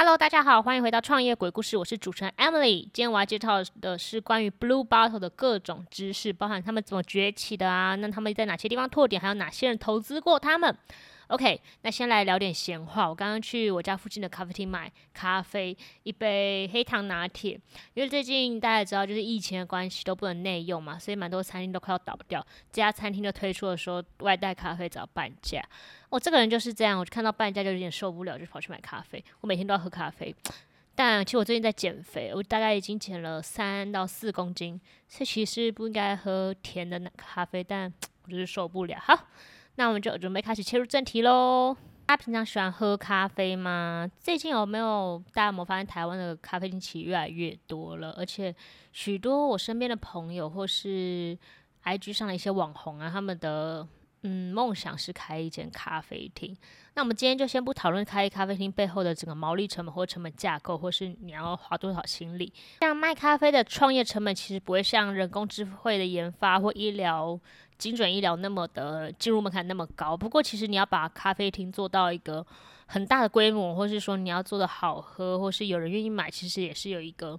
Hello，大家好，欢迎回到创业鬼故事，我是主持人 Emily。今天我要介绍的是关于 Blue Bottle 的各种知识，包含他们怎么崛起的啊，那他们在哪些地方拓展，还有哪些人投资过他们。OK，那先来聊点闲话。我刚刚去我家附近的咖啡厅买咖啡，一杯黑糖拿铁。因为最近大家知道，就是疫情的关系都不能内用嘛，所以蛮多餐厅都快要倒掉。这家餐厅就推出了说外带咖啡只要半价。我这个人就是这样，我就看到半价就有点受不了，就跑去买咖啡。我每天都要喝咖啡，但其实我最近在减肥，我大概已经减了三到四公斤，所以其实不应该喝甜的咖啡，但 我就是受不了。好。那我们就准备开始切入正题喽。大家平常喜欢喝咖啡吗？最近有没有大家有没有发现台湾的咖啡厅其实越来越多了？而且许多我身边的朋友或是 IG 上的一些网红啊，他们的嗯梦想是开一间咖啡厅。那我们今天就先不讨论开咖啡厅背后的整个毛利成本或成本架构，或是你要花多少心力。像卖咖啡的创业成本，其实不会像人工智慧的研发或医疗。精准医疗那么的进入门槛那么高，不过其实你要把咖啡厅做到一个很大的规模，或是说你要做的好喝，或是有人愿意买，其实也是有一个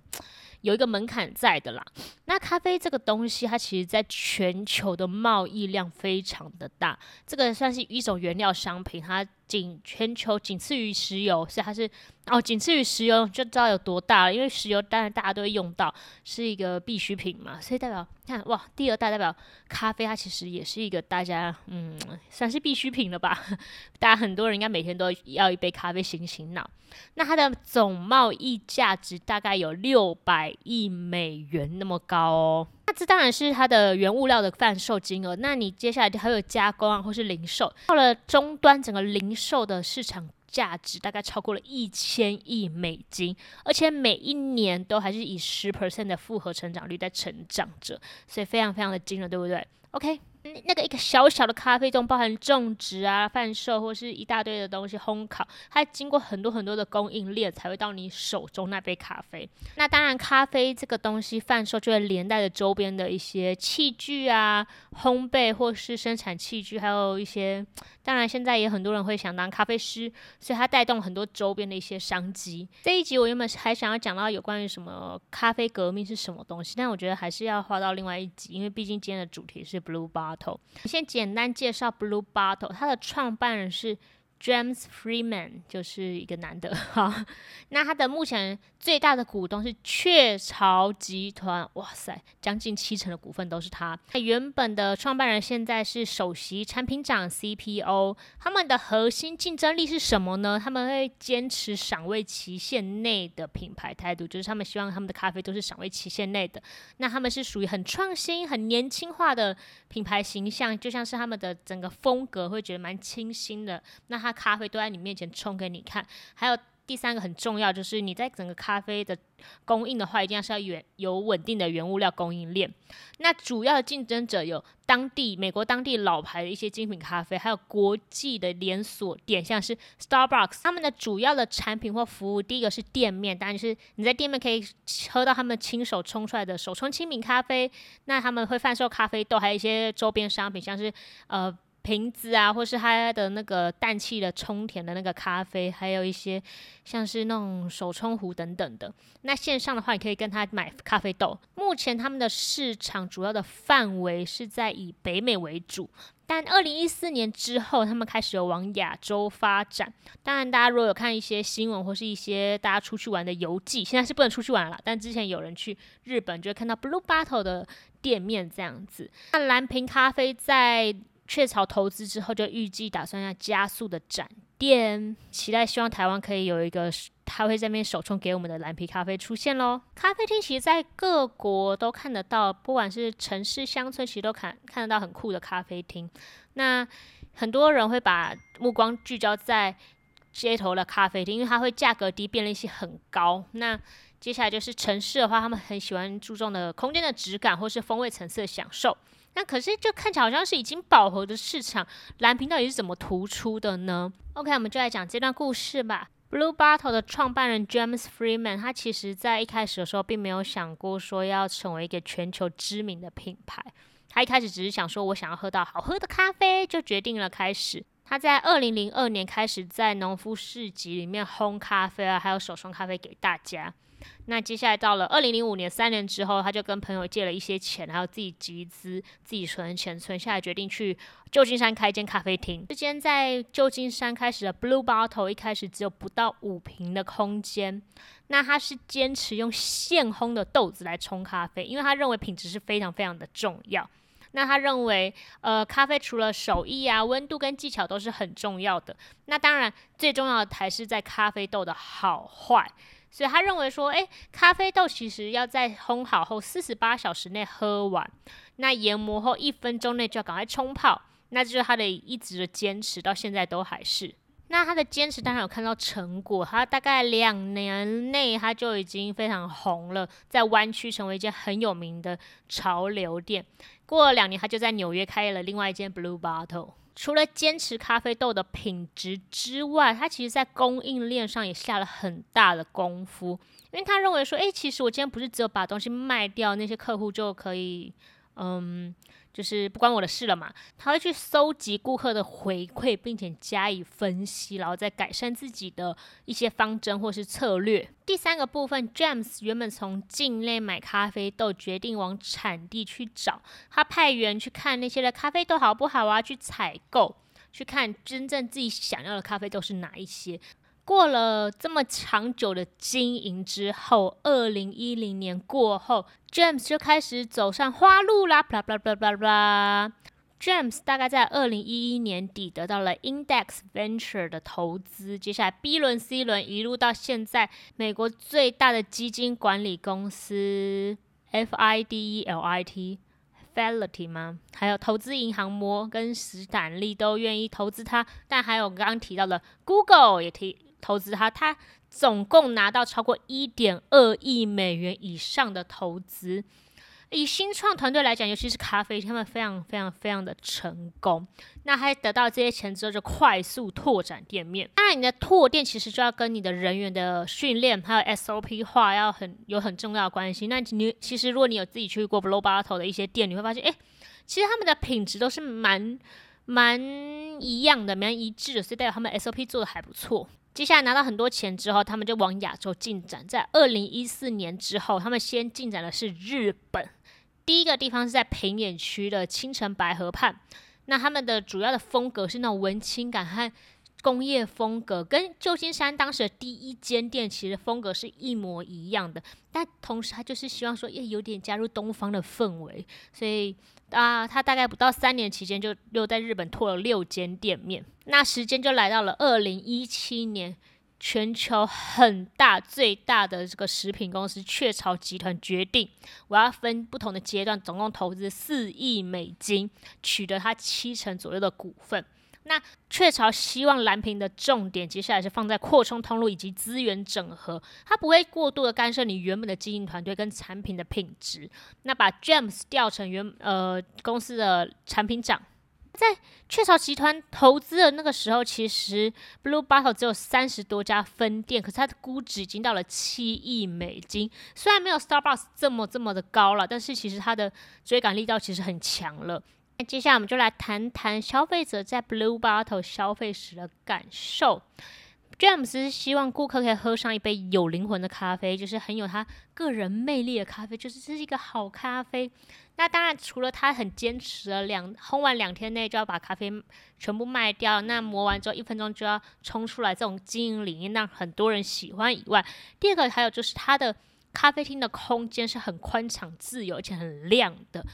有一个门槛在的啦。那咖啡这个东西，它其实在全球的贸易量非常的大，这个算是一种原料商品，它仅全球仅次于石油，所以它是。哦，仅次于石油就知道有多大了，因为石油当然大家都会用到，是一个必需品嘛，所以代表看哇，第二大代表咖啡，它其实也是一个大家嗯算是必需品了吧，大家很多人应该每天都要一杯咖啡醒醒脑。那它的总贸易价值大概有六百亿美元那么高哦，那这当然是它的原物料的贩售金额，那你接下来还有加工啊或是零售，到了终端整个零售的市场。价值大概超过了一千亿美金，而且每一年都还是以十 percent 的复合成长率在成长着，所以非常非常的惊人，对不对？OK。那个一个小小的咖啡中包含种植啊、贩售或是一大堆的东西烘烤，它经过很多很多的供应链才会到你手中那杯咖啡。那当然，咖啡这个东西贩售就会连带着周边的一些器具啊、烘焙或是生产器具，还有一些。当然，现在也很多人会想当咖啡师，所以它带动很多周边的一些商机。这一集我原本还想要讲到有关于什么咖啡革命是什么东西，但我觉得还是要花到另外一集，因为毕竟今天的主题是 Blue Bar。先简单介绍 Blue Bottle，它的创办人是。James Freeman 就是一个男的哈，那他的目前最大的股东是雀巢集团，哇塞，将近七成的股份都是他。他原本的创办人现在是首席产品长 CPO。他们的核心竞争力是什么呢？他们会坚持赏味期限内的品牌态度，就是他们希望他们的咖啡都是赏味期限内的。那他们是属于很创新、很年轻化的品牌形象，就像是他们的整个风格会觉得蛮清新的。那他。咖啡都在你面前冲给你看，还有第三个很重要，就是你在整个咖啡的供应的话，一定要是要原有稳定的原物料供应链。那主要的竞争者有当地美国当地老牌的一些精品咖啡，还有国际的连锁店，像是 Starbucks。他们的主要的产品或服务，第一个是店面，当然是你在店面可以喝到他们亲手冲出来的手冲精品咖啡。那他们会贩售咖啡豆，还有一些周边商品，像是呃。瓶子啊，或是它的那个氮气的充填的那个咖啡，还有一些像是那种手冲壶等等的。那线上的话，你可以跟他买咖啡豆。目前他们的市场主要的范围是在以北美为主，但二零一四年之后，他们开始有往亚洲发展。当然，大家如果有看一些新闻或是一些大家出去玩的游记，现在是不能出去玩了。但之前有人去日本，就会看到 Blue Bottle 的店面这样子。那蓝瓶咖啡在雀巢投资之后，就预计打算要加速的展店，期待希望台湾可以有一个他会在那边首冲给我们的蓝皮咖啡出现喽。咖啡厅其实，在各国都看得到，不管是城市乡村，其实都看看得到很酷的咖啡厅。那很多人会把目光聚焦在街头的咖啡厅，因为它会价格低，便利性很高。那接下来就是城市的话，他们很喜欢注重的空间的质感，或是风味层次的享受。那可是就看起来好像是已经饱和的市场，蓝瓶到底是怎么突出的呢？OK，我们就来讲这段故事吧。Blue Bottle 的创办人 James Freeman，他其实在一开始的时候并没有想过说要成为一个全球知名的品牌，他一开始只是想说我想要喝到好喝的咖啡，就决定了开始。他在二零零二年开始在农夫市集里面烘咖啡啊，还有手冲咖啡给大家。那接下来到了二零零五年，三年之后，他就跟朋友借了一些钱，还有自己集资、自己存钱，存下来决定去旧金山开一间咖啡厅。这间在旧金山开始的 Blue Bottle，一开始只有不到五平的空间。那他是坚持用现烘的豆子来冲咖啡，因为他认为品质是非常非常的重要。那他认为，呃，咖啡除了手艺啊、温度跟技巧都是很重要的。那当然，最重要的还是在咖啡豆的好坏。所以他认为说，诶，咖啡豆其实要在烘好后四十八小时内喝完，那研磨后一分钟内就要赶快冲泡，那就是他的一直的坚持，到现在都还是。那他的坚持当然有看到成果，他大概两年内他就已经非常红了，在湾区成为一间很有名的潮流店。过了两年，他就在纽约开了另外一间 Blue Bottle。除了坚持咖啡豆的品质之外，他其实在供应链上也下了很大的功夫，因为他认为说，诶，其实我今天不是只有把东西卖掉，那些客户就可以，嗯。就是不关我的事了嘛，他会去搜集顾客的回馈，并且加以分析，然后再改善自己的一些方针或是策略。第三个部分，James 原本从境内买咖啡豆，决定往产地去找，他派员去看那些的咖啡豆好不好啊，去采购，去看真正自己想要的咖啡豆是哪一些。过了这么长久的经营之后，二零一零年过后，James 就开始走上花路啦。巴拉巴拉巴拉巴拉。James 大概在二零一一年底得到了 Index Venture 的投资，接下来 B 轮、C 轮一路到现在，美国最大的基金管理公司 Fidelity 吗？还有投资银行摩根史坦利都愿意投资他，但还有刚刚提到的 Google 也提。投资他，他总共拿到超过一点二亿美元以上的投资。以新创团队来讲，尤其是咖啡，他们非常非常非常的成功。那他得到这些钱之后，就快速拓展店面。当然，你的拓店其实就要跟你的人员的训练还有 SOP 化要很有很重要的关系。那你其实如果你有自己去过 Blow Bottle 的一些店，你会发现，哎，其实他们的品质都是蛮蛮一样的，蛮一致的，所以代表他们 SOP 做的还不错。接下来拿到很多钱之后，他们就往亚洲进展。在二零一四年之后，他们先进展的是日本。第一个地方是在平野区的青城白河畔。那他们的主要的风格是那种文青感和工业风格，跟旧金山当时的第一间店其实风格是一模一样的。但同时，他就是希望说，也有点加入东方的氛围，所以。啊，他大概不到三年期间就又在日本拓了六间店面。那时间就来到了二零一七年，全球很大最大的这个食品公司雀巢集团决定，我要分不同的阶段，总共投资四亿美金，取得它七成左右的股份。那雀巢希望蓝屏的重点接下来是放在扩充通路以及资源整合，它不会过度的干涉你原本的经营团队跟产品的品质。那把 James 调成原呃公司的产品长，在雀巢集团投资的那个时候，其实 Blue Bottle 只有三十多家分店，可是它的估值已经到了七亿美金。虽然没有 Starbucks 这么这么的高了，但是其实它的追赶力道其实很强了。那接下来我们就来谈谈消费者在 Blue Bottle 消费时的感受。James 希望顾客可以喝上一杯有灵魂的咖啡，就是很有他个人魅力的咖啡，就是这是一个好咖啡。那当然，除了他很坚持了两烘完两天内就要把咖啡全部卖掉，那磨完之后一分钟就要冲出来，这种经营理念让很多人喜欢以外，第二个还有就是他的咖啡厅的空间是很宽敞、自由而且很亮的。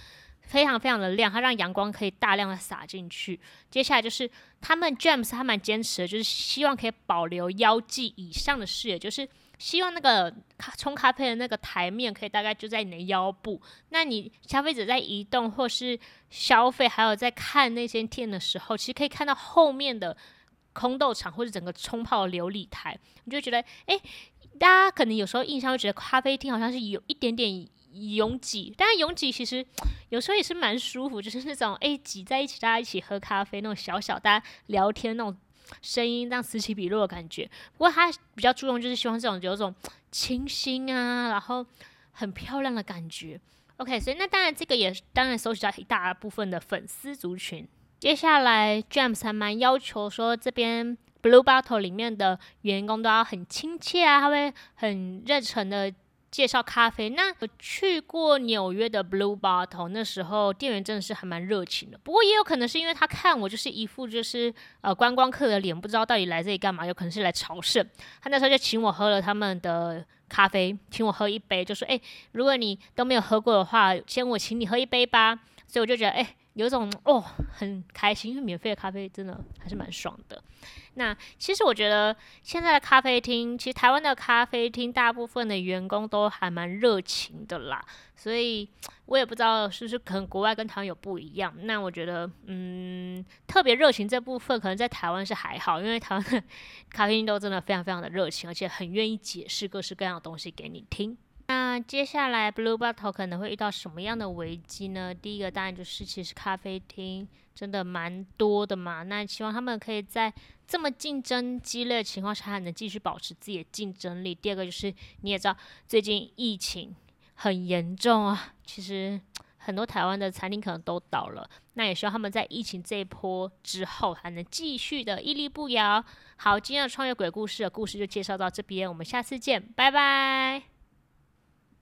非常非常的亮，它让阳光可以大量的洒进去。接下来就是他们 James 他蛮坚持的，就是希望可以保留腰际以上的视野，就是希望那个咖冲咖啡的那个台面可以大概就在你的腰部。那你消费者在移动或是消费，还有在看那些店的时候，其实可以看到后面的空豆场或者整个冲泡琉璃台，你就觉得，哎，大家可能有时候印象会觉得咖啡厅好像是有一点点。拥挤，但拥挤其实 有时候也是蛮舒服，就是那种哎挤在一起，大家一起喝咖啡那种小小大家聊天那种声音，这样此起彼落的感觉。不过他比较注重就是希望这种有种清新啊，然后很漂亮的感觉。OK，所以那当然这个也当然收集到一大部分的粉丝族群。接下来 James 还蛮要求说，这边 Blue Bottle 里面的员工都要很亲切啊，他会很热诚的。介绍咖啡，那我去过纽约的 Blue Bottle，那时候店员真的是还蛮热情的。不过也有可能是因为他看我就是一副就是呃观光客的脸，不知道到底来这里干嘛，有可能是来朝圣。他那时候就请我喝了他们的咖啡，请我喝一杯，就说：“哎，如果你都没有喝过的话，先我请你喝一杯吧。”所以我就觉得，哎。有种哦，很开心，因为免费的咖啡真的还是蛮爽的。那其实我觉得现在的咖啡厅，其实台湾的咖啡厅大部分的员工都还蛮热情的啦。所以我也不知道是不是可能国外跟台湾有不一样。那我觉得，嗯，特别热情这部分可能在台湾是还好，因为台湾的咖啡厅都真的非常非常的热情，而且很愿意解释各式各样的东西给你听。那接下来 Blue Bottle 可能会遇到什么样的危机呢？第一个当然就是其实咖啡厅真的蛮多的嘛，那希望他们可以在这么竞争激烈的情况下还能继续保持自己的竞争力。第二个就是你也知道最近疫情很严重啊，其实很多台湾的餐厅可能都倒了，那也希望他们在疫情这一波之后还能继续的屹立不摇。好，今天的创业鬼故事的故事就介绍到这边，我们下次见，拜拜。